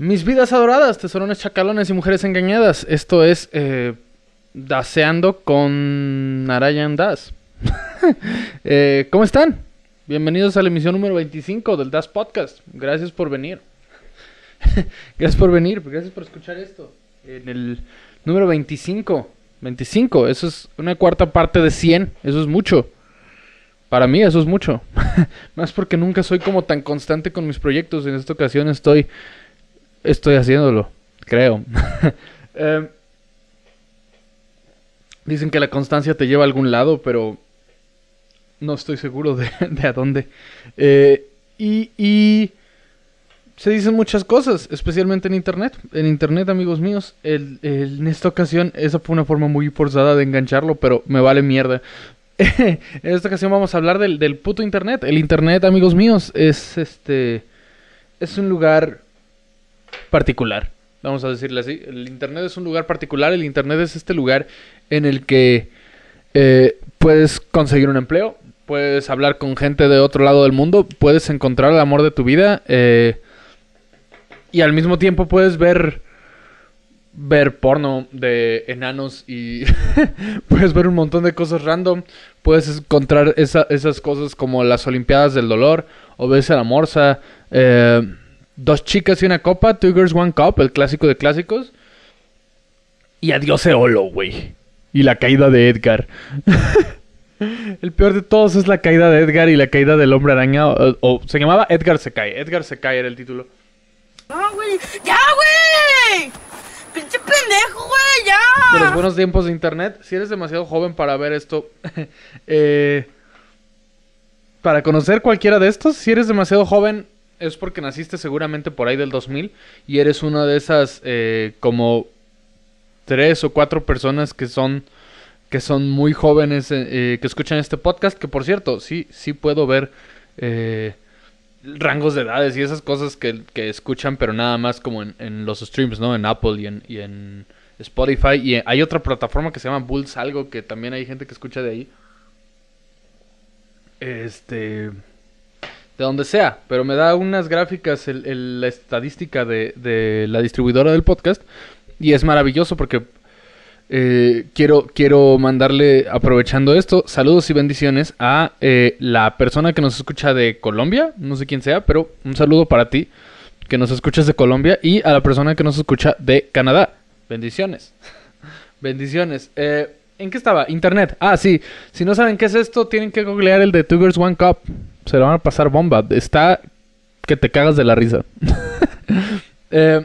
Mis vidas adoradas, tesorones chacalones y mujeres engañadas. Esto es eh, Daseando con Narayan Das. Eh, ¿Cómo están? Bienvenidos a la emisión número 25 del Das Podcast. Gracias por venir. gracias por venir, gracias por escuchar esto. En el número 25. 25, eso es una cuarta parte de 100. Eso es mucho. Para mí eso es mucho. Más porque nunca soy como tan constante con mis proyectos. En esta ocasión estoy estoy haciéndolo, creo. Eh, dicen que la constancia te lleva a algún lado, pero no estoy seguro de, a dónde. Eh, y, se dicen muchas cosas, especialmente en Internet. En Internet, amigos míos, en esta ocasión, esa fue una forma muy forzada de engancharlo, pero me vale mierda. en esta ocasión vamos a hablar del, del puto Internet. El Internet, amigos míos, es este... Es un lugar particular. Vamos a decirle así. El Internet es un lugar particular. El Internet es este lugar en el que eh, puedes conseguir un empleo, puedes hablar con gente de otro lado del mundo, puedes encontrar el amor de tu vida eh, y al mismo tiempo puedes ver ver porno de enanos y puedes ver un montón de cosas random. Puedes encontrar esas cosas como las Olimpiadas del Dolor o ves a la Morsa. Eh, Dos chicas y una copa, Two Girls One Cup, el clásico de clásicos. Y adiós Eolo, güey. Y la caída de Edgar. el peor de todos es la caída de Edgar y la caída del hombre araña. O, se llamaba Edgar se cae. Edgar se cae era el título. ¡No, güey! ¡Ya, güey! ¡Pinche pendejo, güey! ¡Ya! De los buenos tiempos de internet. Si eres demasiado joven para ver esto. eh, para conocer cualquiera de estos, si eres demasiado joven, es porque naciste seguramente por ahí del 2000 y eres una de esas eh, como tres o cuatro personas que son que son muy jóvenes eh, eh, que escuchan este podcast que por cierto sí sí puedo ver rangos de edades y esas cosas que, escuchan pero nada más como en, los streams no en Apple y en, y en Spotify. Y hay otra plataforma que se llama Bulls algo que también hay gente que escucha de ahí. Este de donde sea, pero me da unas gráficas la estadística de, la distribuidora del podcast y es maravilloso porque eh, quiero, quiero mandarle, aprovechando esto, saludos y bendiciones a eh, la persona que nos escucha de Colombia, no sé quién sea, pero un saludo para ti que nos escuchas de Colombia y a la persona que nos escucha de Canadá. Bendiciones. bendiciones. Eh, ¿En qué estaba? Internet. Ah, sí. Si no saben qué es esto, tienen que googlear el de Girls One Cup se le van a pasar bomba. Está que te cagas de la risa. Eh,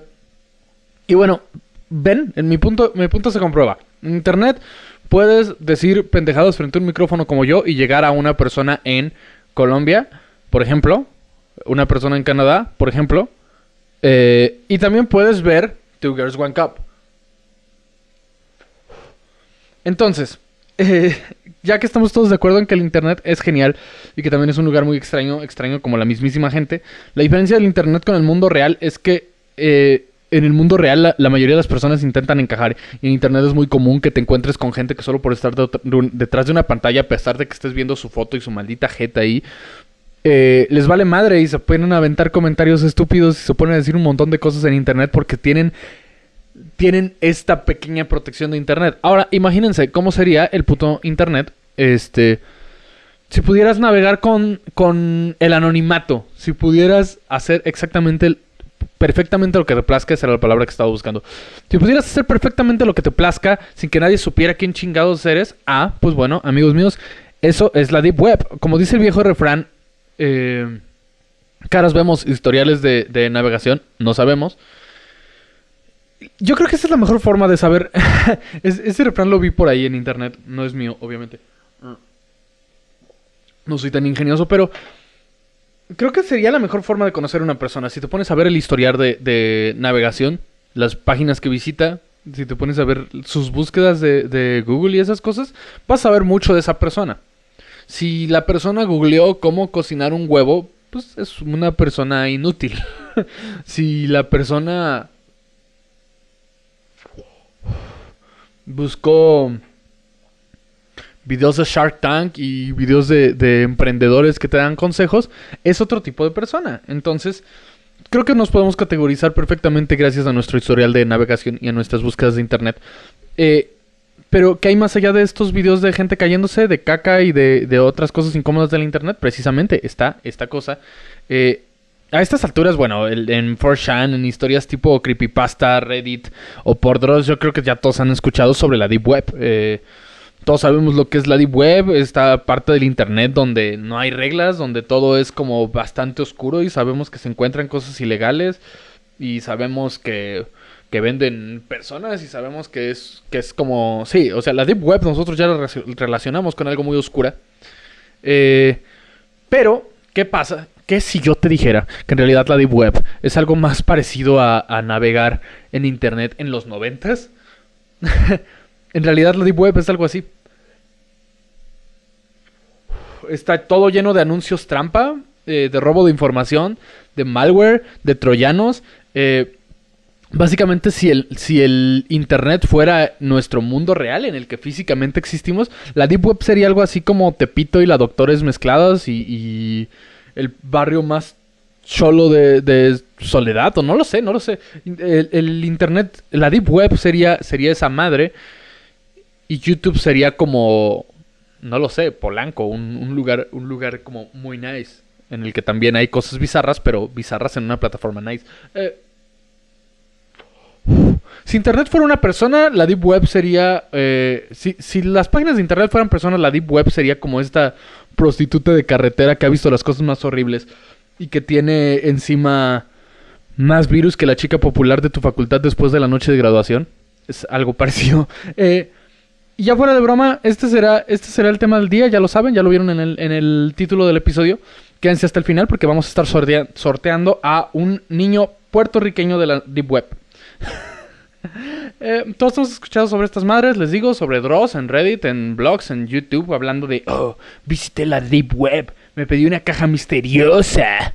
y bueno, ven, en mi punto, mi punto se comprueba. En internet puedes decir pendejadas frente a un micrófono como yo y llegar a una persona en Colombia, por ejemplo, una persona en Canadá, por ejemplo, eh, y también puedes ver Two Girls One Cup. Entonces, eh, ya que estamos todos de acuerdo en que el Internet es genial y que también es un lugar muy extraño, extraño como la mismísima gente, la diferencia del Internet con el mundo real es que eh, en el mundo real la, mayoría de las personas intentan encajar y en Internet es muy común que te encuentres con gente que solo por estar detrás de una pantalla, a pesar de que estés viendo su foto y su maldita jeta ahí, eh, les vale madre y se pueden aventar comentarios estúpidos y se ponen a decir un montón de cosas en Internet porque tienen tienen esta pequeña protección de internet. Ahora, imagínense cómo sería el puto internet, este, si pudieras navegar con, con el anonimato, si pudieras hacer exactamente, perfectamente lo que te plazca, esa era la palabra que estaba buscando. Si pudieras hacer perfectamente lo que te plazca sin que nadie supiera quién chingados eres, ah, pues bueno, amigos míos, eso es la Deep Web. Como dice el viejo refrán, eh, caras vemos historiales de, de navegación, no sabemos. Yo creo que esa es la mejor forma de saber. ese refrán lo vi por ahí en internet. No es mío, obviamente. No soy tan ingenioso, pero creo que sería la mejor forma de conocer a una persona. Si te pones a ver el historial de, navegación, las páginas que visita, si te pones a ver sus búsquedas de, de, Google y esas cosas, vas a ver mucho de esa persona. Si la persona googleó cómo cocinar un huevo, pues es una persona inútil. si la persona buscó videos de Shark Tank y videos de, emprendedores que te dan consejos, es otro tipo de persona. Entonces, creo que nos podemos categorizar perfectamente gracias a nuestro historial de navegación y a nuestras búsquedas de internet. Eh, pero ¿qué hay más allá de estos videos de gente cayéndose, de caca y de, de otras cosas incómodas del internet? Precisamente está esta cosa. Eh, a estas alturas, bueno, en 4chan, en historias tipo Creepypasta, Reddit o por Dross, yo creo que ya todos han escuchado sobre la Deep Web. Eh, todos sabemos lo que es la Deep Web, esta parte del Internet donde no hay reglas, donde todo es como bastante oscuro y sabemos que se encuentran cosas ilegales y sabemos que, venden personas y sabemos que es, que es como... Sí, o sea, la Deep Web nosotros ya la relacio- relacionamos con algo muy oscura. Eh, pero, ¿qué pasa? ¿Qué si yo te dijera que en realidad la Deep Web es algo más parecido a, navegar en Internet en los noventas? en realidad la Deep Web es algo así. Está todo lleno de anuncios trampa, eh, de robo de información, de malware, de troyanos. eh, Básicamente, si el, si el Internet fuera nuestro mundo real en el que físicamente existimos, la Deep Web sería algo así como Tepito y la Doctores mezcladas y, y el barrio más cholo de, de Soledad, o no lo sé, no lo sé. El, Internet, la Deep Web sería, sería esa madre y YouTube sería como, no lo sé, Polanco, un, un lugar, un lugar como muy nice, en el que también hay cosas bizarras, pero bizarras en una plataforma nice. Eh, si Internet fuera una persona, la Deep Web sería... eh, si, si las páginas de Internet fueran personas, la Deep Web sería como esta prostituta de carretera que ha visto las cosas más horribles y que tiene encima más virus que la chica popular de tu facultad después de la noche de graduación. Es algo parecido. Eh, y ya fuera de broma, este será, este será el tema del día, ya lo saben, ya lo vieron en el, en el título del episodio. Quédense hasta el final porque vamos a estar sortea- sorteando a un niño puertorriqueño de la Deep Web. Eh, todos hemos escuchado sobre estas madres, les digo, sobre Dross en Reddit, en blogs, en YouTube, hablando de, oh, visité la Deep Web, me pedí una caja misteriosa.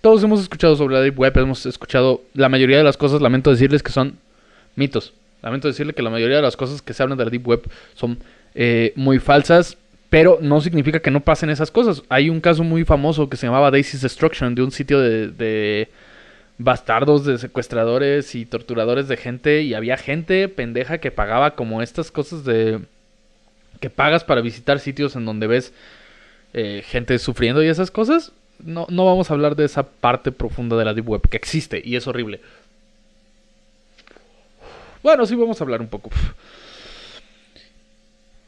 Todos hemos escuchado sobre la Deep Web, hemos escuchado la mayoría de las cosas, lamento decirles que son mitos. Lamento decirle que la mayoría de las cosas que se hablan de la Deep Web son eh, muy falsas, pero no significa que no pasen esas cosas. Hay un caso muy famoso que se llamaba Daisy's Destruction, de un sitio de, de bastardos, de secuestradores y torturadores de gente, y había gente pendeja que pagaba como estas cosas de... que pagas para visitar sitios en donde ves eh, gente sufriendo y esas cosas. No, no vamos a hablar de esa parte profunda de la Deep Web que existe y es horrible. Bueno, sí vamos a hablar un poco.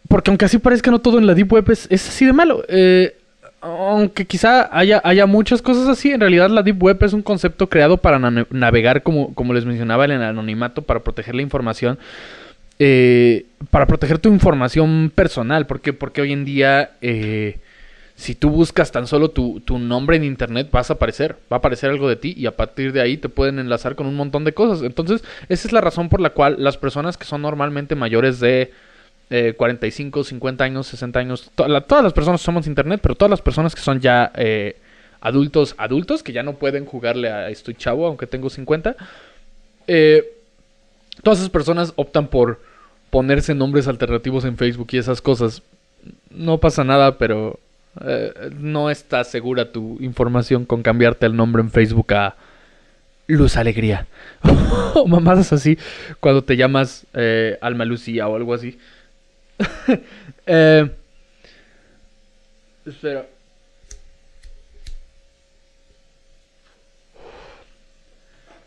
Porque aunque así parezca, no todo en la Deep Web es, es así de malo. Eh, aunque quizá haya, haya muchas cosas así, en realidad la Deep Web es un concepto creado para na- navegar, como, como les mencionaba, en el anonimato, para proteger la información. eh, para proteger tu información personal. ¿Por qué? Porque hoy en día, eh, si tú buscas tan solo tu, tu nombre en internet, vas a aparecer. Va a aparecer algo de ti y a partir de ahí te pueden enlazar con un montón de cosas. Entonces, esa es la razón por la cual las personas que son normalmente mayores de eh, 45, 50 años, 60 años, todas las personas somos internet, pero todas las personas que son ya eh, adultos, adultos, que ya no pueden jugarle a estoy chavo, aunque tengo 50, eh, todas esas personas optan por ponerse nombres alternativos en Facebook y esas cosas. No pasa nada, pero eh, no está segura tu información con cambiarte el nombre en Facebook a Luz Alegría. o mamadas así, cuando te llamas eh, Alma Lucía o algo así. eh, espera.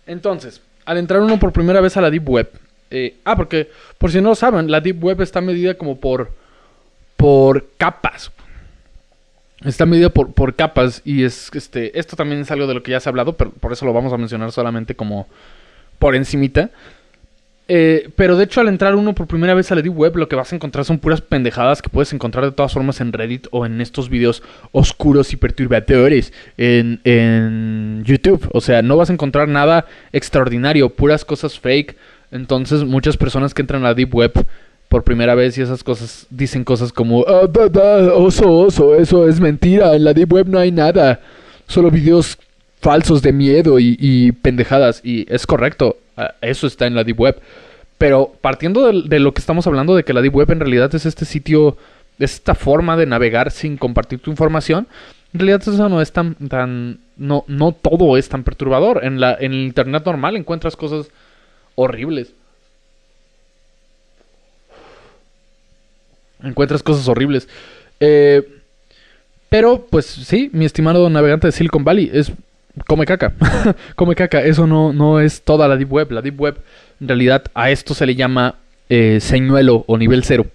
Entonces, al entrar uno por primera vez a la Deep Web. eh, ah, porque, por si no lo saben, la Deep Web está medida como por. por capas. Está medida por, por capas. Y es este. Esto también es algo de lo que ya se ha hablado, pero por eso lo vamos a mencionar solamente como por encimita. Eh, pero de hecho, al entrar uno por primera vez a la Deep Web, lo que vas a encontrar son puras pendejadas que puedes encontrar de todas formas en Reddit o en estos videos oscuros y perturbadores en, en YouTube. O sea, no vas a encontrar nada extraordinario, puras cosas fake. Entonces, muchas personas que entran a la Deep Web por primera vez y esas cosas dicen cosas como: "Ah, oso, oso, eso es mentira. En la Deep Web no hay nada. Solo videos falsos de miedo y, pendejadas. Y es correcto, eso está en la Deep Web. Pero partiendo de, de lo que estamos hablando, de que la Deep Web en realidad es este sitio, es esta forma de navegar sin compartir tu información, en realidad eso no es tan, tan no, no todo es tan perturbador. En, la, en el internet normal encuentras cosas horribles. Encuentras cosas horribles. Eh, pero, pues sí, mi estimado navegante de Silicon Valley es come caca. come caca. Eso no, no es toda la Deep Web. La Deep Web, en realidad, a esto se le llama eh, señuelo o nivel cero.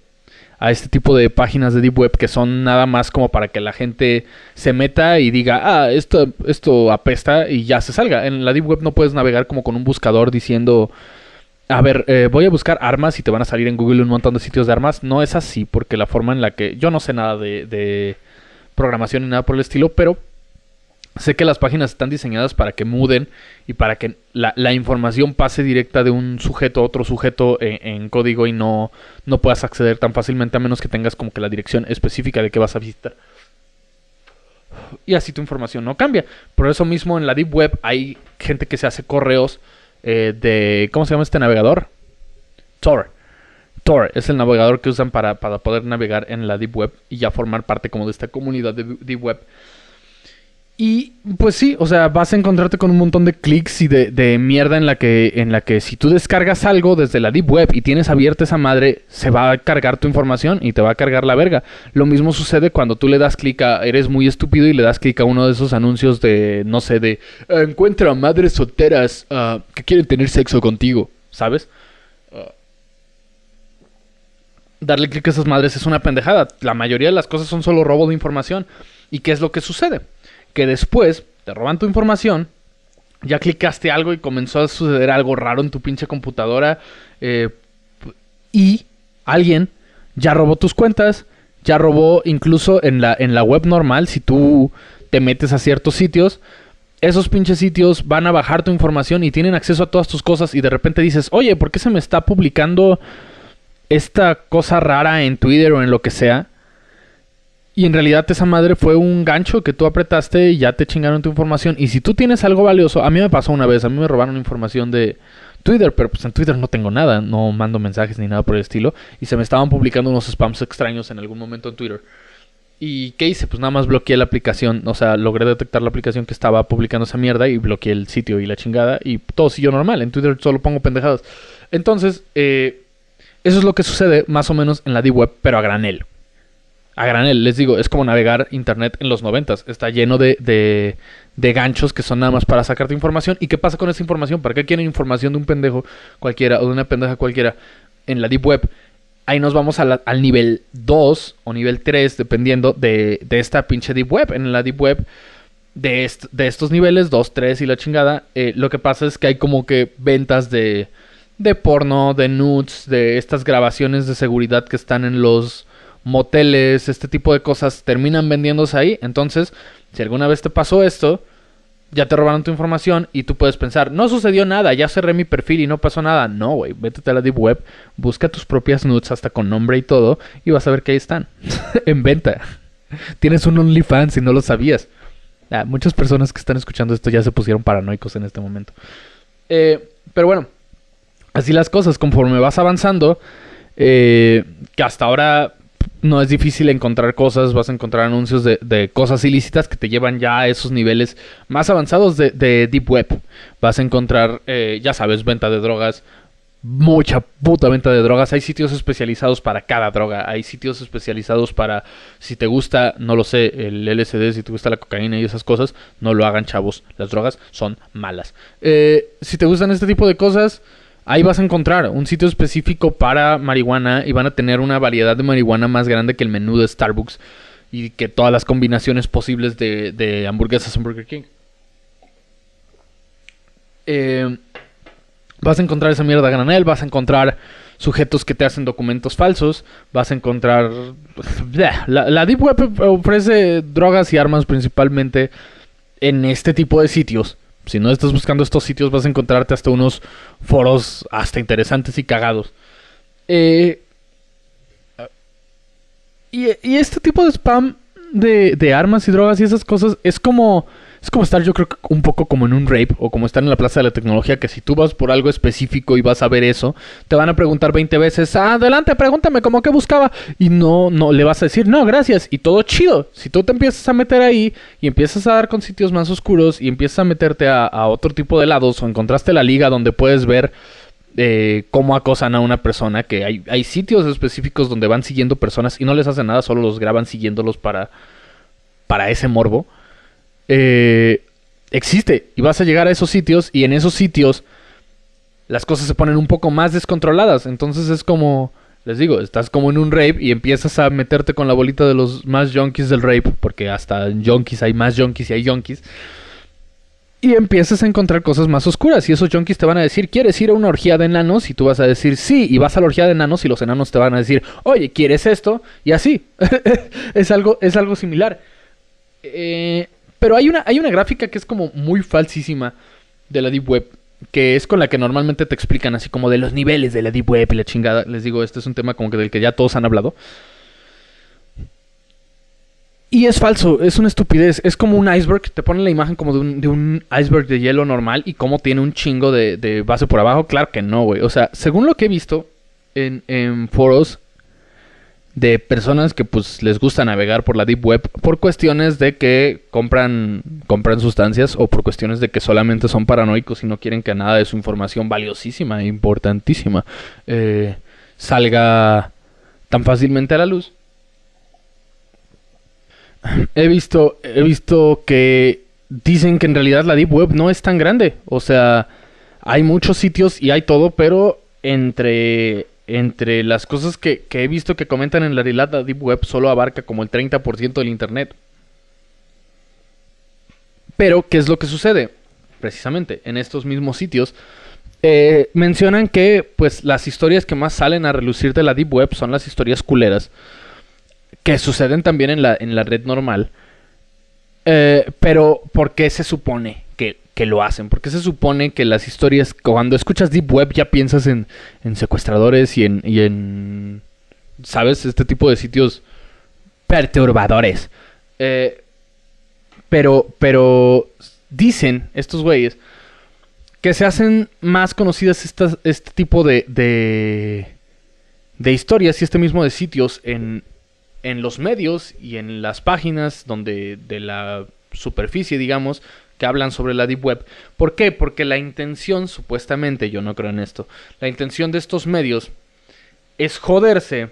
A este tipo de páginas de Deep Web que son nada más como para que la gente se meta y diga, ah, esto, esto apesta y ya se salga. En la Deep Web no puedes navegar como con un buscador diciendo, a ver, eh, voy a buscar armas y te van a salir en Google un montón de sitios de armas. No es así, porque la forma en la que. Yo no sé nada de, de programación ni nada por el estilo, pero sé que las páginas están diseñadas para que muden y para que la, información pase directa de un sujeto a otro sujeto en, en, código y no, no puedas acceder tan fácilmente a menos que tengas como que la dirección específica de que vas a visitar. Y así tu información no cambia. Por eso mismo en la Deep Web hay gente que se hace correos eh, de... ¿Cómo se llama este navegador? Tor. Tor es el navegador que usan para, para, poder navegar en la Deep Web y ya formar parte como de esta comunidad de Deep Web. Y pues sí, o sea, vas a encontrarte con un montón de clics y de, mierda en la, que, en la que si tú descargas algo desde la Deep Web y tienes abierta esa madre, se va a cargar tu información y te va a cargar la verga. Lo mismo sucede cuando tú le das clic a, eres muy estúpido y le das clic a uno de esos anuncios de, no sé, de, encuentra madres solteras uh, que quieren tener sexo contigo, ¿sabes? Uh, darle clic a esas madres es una pendejada. La mayoría de las cosas son solo robo de información. ¿Y qué es lo que sucede? Que después te roban tu información, ya clicaste algo y comenzó a suceder algo raro en tu pinche computadora eh, y alguien ya robó tus cuentas, ya robó incluso en la, en la web normal, si tú te metes a ciertos sitios, esos pinches sitios van a bajar tu información y tienen acceso a todas tus cosas y de repente dices, oye, ¿por qué se me está publicando esta cosa rara en Twitter o en lo que sea? Y en realidad esa madre fue un gancho que tú apretaste y ya te chingaron tu información. Y si tú tienes algo valioso, a mí me pasó una vez, a mí me robaron información de Twitter, pero pues en Twitter no tengo nada, no mando mensajes ni nada por el estilo. Y se me estaban publicando unos spams extraños en algún momento en Twitter. ¿Y qué hice? Pues nada más bloqueé la aplicación, o sea, logré detectar la aplicación que estaba publicando esa mierda y bloqueé el sitio y la chingada y todo siguió normal. En Twitter solo pongo pendejadas. Entonces, eh, eso es lo que sucede más o menos en la D-Web, pero a granel a granel. Les digo, es como navegar internet en los noventas. Está lleno de, de, de, ganchos que son nada más para sacarte información. ¿Y qué pasa con esa información? ¿Para qué quieren información de un pendejo cualquiera o de una pendeja cualquiera en la Deep Web? Ahí nos vamos al nivel 2 o nivel 3, dependiendo de, de, esta pinche Deep Web. En la Deep Web de, de estos niveles, 2, 3 y la chingada, eh, lo que pasa es que hay como que ventas de, de porno, de nudes, de estas grabaciones de seguridad que están en los moteles, este tipo de cosas terminan vendiéndose ahí. Entonces, si alguna vez te pasó esto, ya te robaron tu información y tú puedes pensar, no sucedió nada, ya cerré mi perfil y no pasó nada. No, güey, vete a la Deep Web, busca tus propias nudes hasta con nombre y todo y vas a ver que ahí están, en venta. Tienes un OnlyFans si no lo sabías. Ah, muchas personas que están escuchando esto ya se pusieron paranoicos en este momento. Eh, pero bueno, así las cosas, conforme vas avanzando, eh, que hasta ahora no es difícil encontrar cosas, vas a encontrar anuncios de, de, cosas ilícitas que te llevan ya a esos niveles más avanzados de, de Deep Web. Vas a encontrar, eh, ya sabes, venta de drogas, mucha puta venta de drogas. Hay sitios especializados para cada droga. Hay sitios especializados para, si te gusta, no lo sé, el LSD, si te gusta la cocaína y esas cosas, no lo hagan chavos. Las drogas son malas. Eh, si te gustan este tipo de cosas Ahí vas a encontrar un sitio específico para marihuana y van a tener una variedad de marihuana más grande que el menú de Starbucks y que todas las combinaciones posibles de, hamburguesas en Burger King. Eh, vas a encontrar esa mierda granel, vas a encontrar sujetos que te hacen documentos falsos, vas a encontrar... La, la Deep Web ofrece drogas y armas principalmente en este tipo de sitios si no estás buscando estos sitios, vas a encontrarte hasta unos foros hasta interesantes y cagados. Eh, y, y, este tipo de spam de, de, armas y drogas y esas cosas es como Es como estar, yo creo un poco como en un rape o como estar en la plaza de la tecnología, que si tú vas por algo específico y vas a ver eso, te van a preguntar 20 veces, "Ah, adelante, pregúntame cómo que buscaba. Y no, no, le vas a decir, no, gracias. Y todo chido. Si tú te empiezas a meter ahí y empiezas a dar con sitios más oscuros y empiezas a meterte a, a otro tipo de lados o encontraste la liga donde puedes ver eh, cómo acosan a una persona, que hay, hay sitios específicos donde van siguiendo personas y no les hacen nada, solo los graban siguiéndolos para, para ese morbo. Eh, existe y vas a llegar a esos sitios y en esos sitios las cosas se ponen un poco más descontroladas. Entonces es como, les digo, estás como en un rape y empiezas a meterte con la bolita de los más junkies del rape, porque hasta en junkies hay más junkies y hay junkies. Y empiezas a encontrar cosas más oscuras. Y esos junkies te van a decir, ¿quieres ir a una orgía de enanos? Y tú vas a decir, sí. Y vas a la orgía de enanos y los enanos te van a decir, oye, ¿quieres esto? Y así. es, algo, es algo similar. Eh, pero hay una, hay una gráfica que es como muy falsísima de la Deep Web. Que es con la que normalmente te explican así como de los niveles de la Deep Web y la chingada. Les digo, este es un tema como que del que ya todos han hablado. Y es falso, es una estupidez. Es como un iceberg. Te ponen la imagen como de un, iceberg de hielo normal y cómo tiene un chingo de, base por abajo. Claro que no, güey. O sea, según lo que he visto en foros de personas que pues les gusta navegar por la deep web por cuestiones de que compran compran sustancias o por cuestiones de que solamente son paranoicos y no quieren que nada de su información valiosísima e importantísima eh, salga tan fácilmente a la luz he visto, he visto que dicen que en realidad la Deep Web no es tan grande. O sea, hay muchos sitios y hay todo, pero entre, entre las cosas que, he visto que comentan en la realidad, la Deep Web solo abarca como el 30% del Internet. Pero, ¿qué es lo que sucede? Precisamente, en estos mismos sitios, eh, mencionan que pues las historias que más salen a relucir de la Deep Web son las historias culeras que suceden también en la, en la red normal. Eh, pero, ¿por qué se supone que, lo hacen? ¿Por qué se supone que las historias, cuando escuchas Deep Web ya piensas en, en secuestradores y en, y en, ¿sabes? Este tipo de sitios perturbadores. Eh, pero, pero dicen estos güeyes que se hacen más conocidas estas, este tipo de, de, de historias y este mismo de sitios en, en los medios y en las páginas donde de la superficie, digamos, que hablan sobre la Deep Web. ¿Por qué? Porque la intención, supuestamente, yo no creo en esto, la intención de estos medios es joderse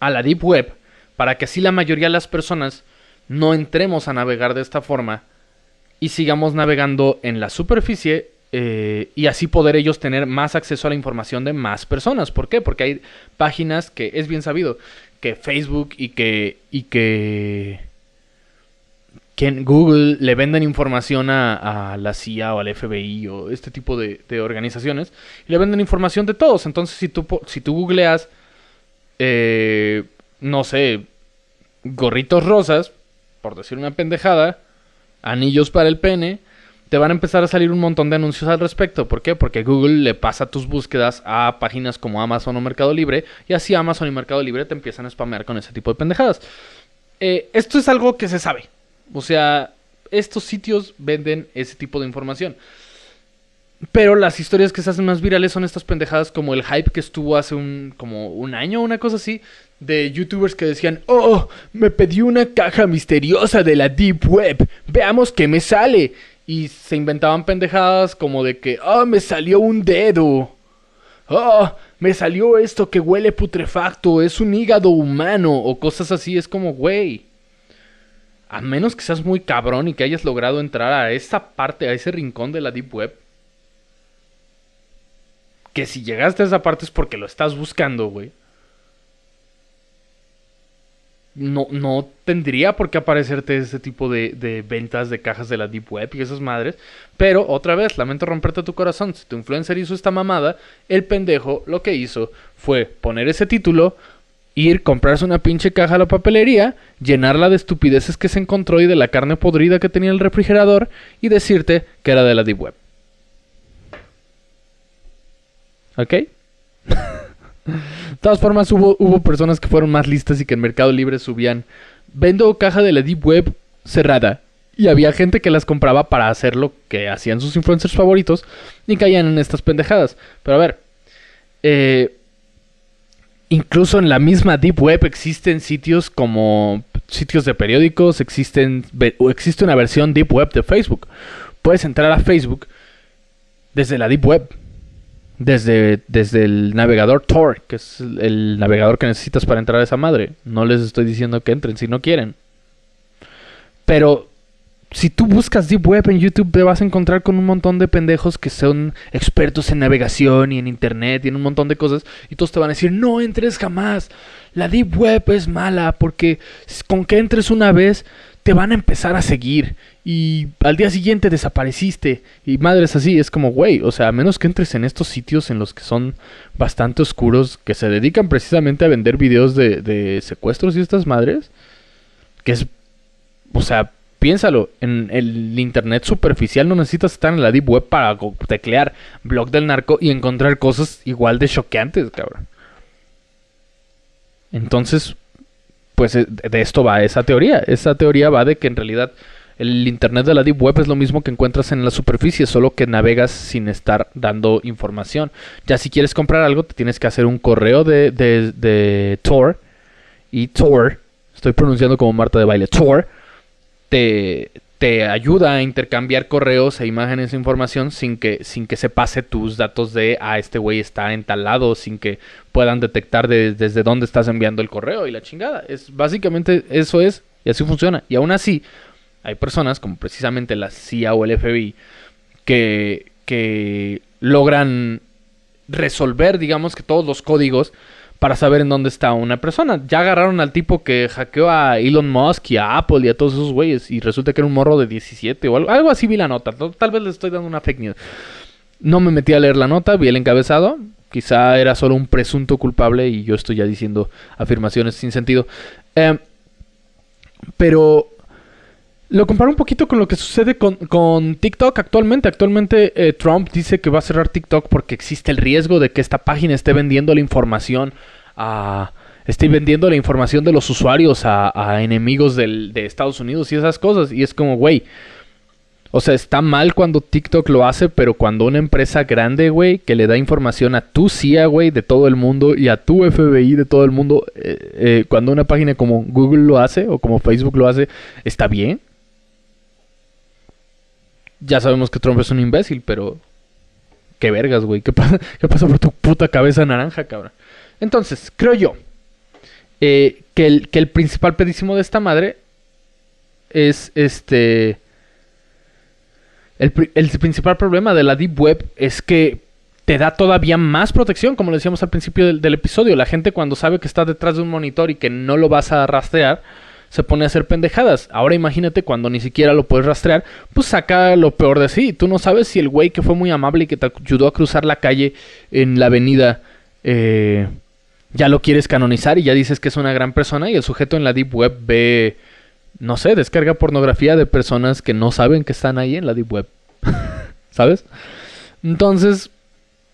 a la Deep Web para que así la mayoría de las personas no entremos a navegar de esta forma y sigamos navegando en la superficie eh, y así poder ellos tener más acceso a la información de más personas. ¿Por qué? Porque hay páginas que es bien sabido que Facebook y que y que que en Google le venden información a, la CIA o al FBI o este tipo de, de, organizaciones y le venden información de todos. Entonces, si tú, si tú googleas, eh, no sé, gorritos rosas, por decir una pendejada, anillos para el pene, te van a empezar a salir un montón de anuncios al respecto. ¿Por qué? Porque Google le pasa tus búsquedas a páginas como Amazon o Mercado Libre y así Amazon y Mercado Libre te empiezan a spamear con ese tipo de pendejadas. Eh, esto es algo que se sabe. O sea, estos sitios venden ese tipo de información. Pero las historias que se hacen más virales son estas pendejadas como el hype que estuvo hace un como un año una cosa así de youtubers que decían, "Oh, me pedí una caja misteriosa de la deep web. Veamos qué me sale." Y se inventaban pendejadas como de que, ah, me salió un dedo. Ah, me salió esto que huele putrefacto, es un hígado humano o cosas así. Es como, güey. A menos que seas muy cabrón y que hayas logrado entrar a esa parte, a ese rincón de la Deep Web. Que si llegaste a esa parte es porque lo estás buscando, güey. no, no tendría por qué aparecerte ese tipo de, de, ventas de cajas de la Deep Web y esas madres. Pero otra vez, lamento romperte tu corazón. Si tu influencer hizo esta mamada, el pendejo lo que hizo fue poner ese título, ir, comprarse una pinche caja a la papelería, llenarla de estupideces que se encontró y de la carne podrida que tenía el refrigerador y decirte que era de la Deep Web. ¿Ok? De todas formas, hubo, hubo personas que fueron más listas y que en Mercado Libre subían, vendo caja de la Deep Web cerrada. Y había gente que las compraba para hacer lo que hacían sus influencers favoritos y caían en estas pendejadas. Pero a ver, eh, incluso en la misma Deep Web existen sitios como sitios de periódicos, existen, existe una versión Deep Web de Facebook. Puedes entrar a Facebook desde la Deep Web, desde, desde el navegador Tor, que es el navegador que necesitas para entrar a esa madre. No les estoy diciendo que entren si no quieren. Pero si tú buscas Deep Web en YouTube, te vas a encontrar con un montón de pendejos que son expertos en navegación y en internet y en un montón de cosas. Y todos te van a decir, no entres jamás. La Deep Web es mala porque con que entres una vez te van a empezar a seguir. Y al día siguiente desapareciste. Y madres así, es como, güey, o sea, a menos que entres en estos sitios en los que son bastante oscuros, que se dedican precisamente a vender videos de, de secuestros y estas madres. Que es, o sea, piénsalo, en el internet superficial no necesitas estar en la deep web para teclear blog del narco y encontrar cosas igual de choqueantes, cabrón. Entonces, pues eh, de esto va esa teoría. Esa teoría va de que en realidad el internet de la deep web es lo mismo que encuentras en la superficie, solo que navegas sin estar dando información. Ya si quieres comprar algo, te tienes que hacer un correo de, de, de Tor. Y Tor, estoy pronunciando como Marta de baile, Tor te, ayuda a intercambiar correos e imágenes e información sin que, sin que se pase tus datos de, ah, este güey está en sin que puedan detectar desde dónde estás enviando el correo y la chingada. Es, básicamente eso es y así funciona. Y aún así, hay personas como precisamente la CIA o el FBI que, que logran resolver, digamos que todos los códigos para saber en dónde está una persona. Ya agarraron al tipo que hackeó a Elon Musk y a Apple y a todos esos güeyes y resulta que era un morro de 17 o algo, algo así vi la nota. Tal vez le estoy dando una fake news. No me metí a leer la nota, vi el encabezado. Quizá era solo un presunto culpable y yo estoy ya diciendo afirmaciones sin sentido. Em, pero lo comparo un poquito con lo que sucede con, TikTok actualmente. Actualmente eh, Trump dice que va a cerrar TikTok porque existe el riesgo de que esta página esté vendiendo la información a... Esté vendiendo la información de los usuarios a, enemigos de Estados Unidos y esas cosas. Y es como, güey. O sea, está mal cuando TikTok lo hace, pero cuando una empresa grande, güey, que le da información a tu CIA, güey, de todo el mundo y a tu FBI de todo el mundo, eh, eh, cuando una página como Google lo hace o como Facebook lo hace, ¿está bien? Ya sabemos que Trump es un imbécil, pero... Qué vergas, güey. ¿Qué pasa, ¿Qué por tu puta cabeza naranja, cabrón? Entonces, creo yo eh, que, el, que el principal pedísimo de esta madre es este... El, principal problema de la Deep Web es que te da todavía más protección, como decíamos al principio del, del, episodio. La gente cuando sabe que está detrás de un monitor y que no lo vas a rastrear, se pone a hacer pendejadas. Ahora imagínate cuando ni siquiera lo puedes rastrear, pues saca lo peor de sí. Tú no sabes si el güey que fue muy amable y que te ayudó a cruzar la calle en la avenida, eh, ya lo quieres canonizar y ya dices que es una gran persona y el sujeto en la deep web ve, no sé, descarga pornografía de personas que no saben que están ahí en la deep web. ¿Sabes? Entonces,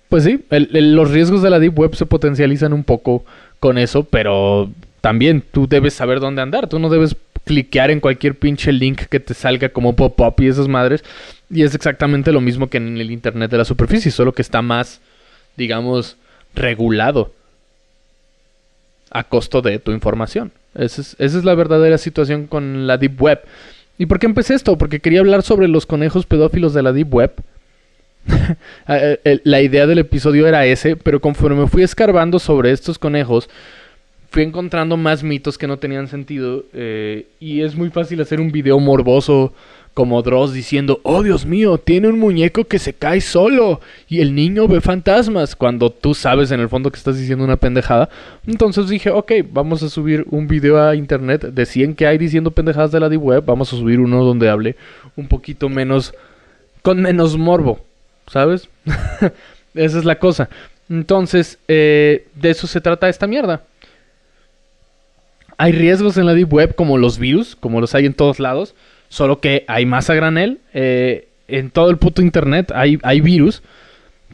pues sí, los riesgos de la deep web se potencializan un poco con eso, pero también tú debes saber dónde andar. Tú no debes cliquear en cualquier pinche link que te salga como pop-up y esas madres. Y es exactamente lo mismo que en el Internet de la superficie, solo que está más, digamos, regulado a costo de tu información. Esa es, esa es la verdadera situación con la Deep Web. ¿Y por qué empecé esto? Porque quería hablar sobre los conejos pedófilos de la Deep Web. Eh, eh, la idea del episodio era ese, pero conforme me fui escarbando sobre estos conejos, fui encontrando más mitos que no tenían sentido eh, y es muy fácil hacer un video morboso como Dross diciendo, oh Dios mío, tiene un muñeco que se cae solo y el niño ve fantasmas cuando tú sabes en el fondo que estás diciendo una pendejada. Entonces dije, ok, vamos a subir un video a internet de 100 que hay diciendo pendejadas de la deep web, vamos a subir uno donde hable un poquito menos, con menos morbo, ¿sabes? Esa es la cosa. Entonces, eh, de eso se trata esta mierda. Hay riesgos en la Deep Web como los virus, como los hay en todos lados, solo que hay más a granel. Eh, en todo el puto internet hay, hay virus.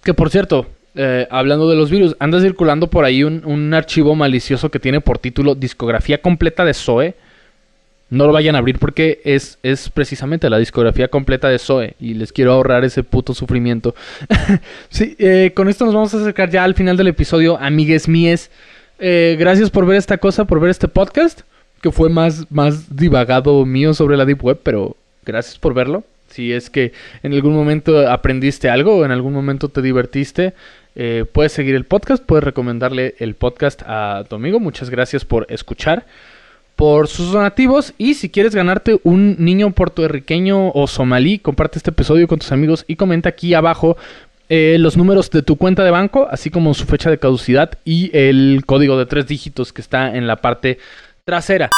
Que por cierto, eh, hablando de los virus, anda circulando por ahí un, archivo malicioso que tiene por título Discografía completa de Zoe. No lo vayan a abrir porque es, es precisamente la discografía completa de Zoe y les quiero ahorrar ese puto sufrimiento. sí, eh, con esto nos vamos a acercar ya al final del episodio, amigues míes. Eh, gracias por ver esta cosa, por ver este podcast, que fue más, más divagado mío sobre la Deep Web, pero gracias por verlo. Si es que en algún momento aprendiste algo o en algún momento te divertiste, eh, puedes seguir el podcast, puedes recomendarle el podcast a tu amigo. Muchas gracias por escuchar, por sus donativos. Y si quieres ganarte un niño puertorriqueño o somalí, comparte este episodio con tus amigos y comenta aquí abajo eh, los números de tu cuenta de banco, así como su fecha de caducidad y el código de tres dígitos que está en la parte trasera.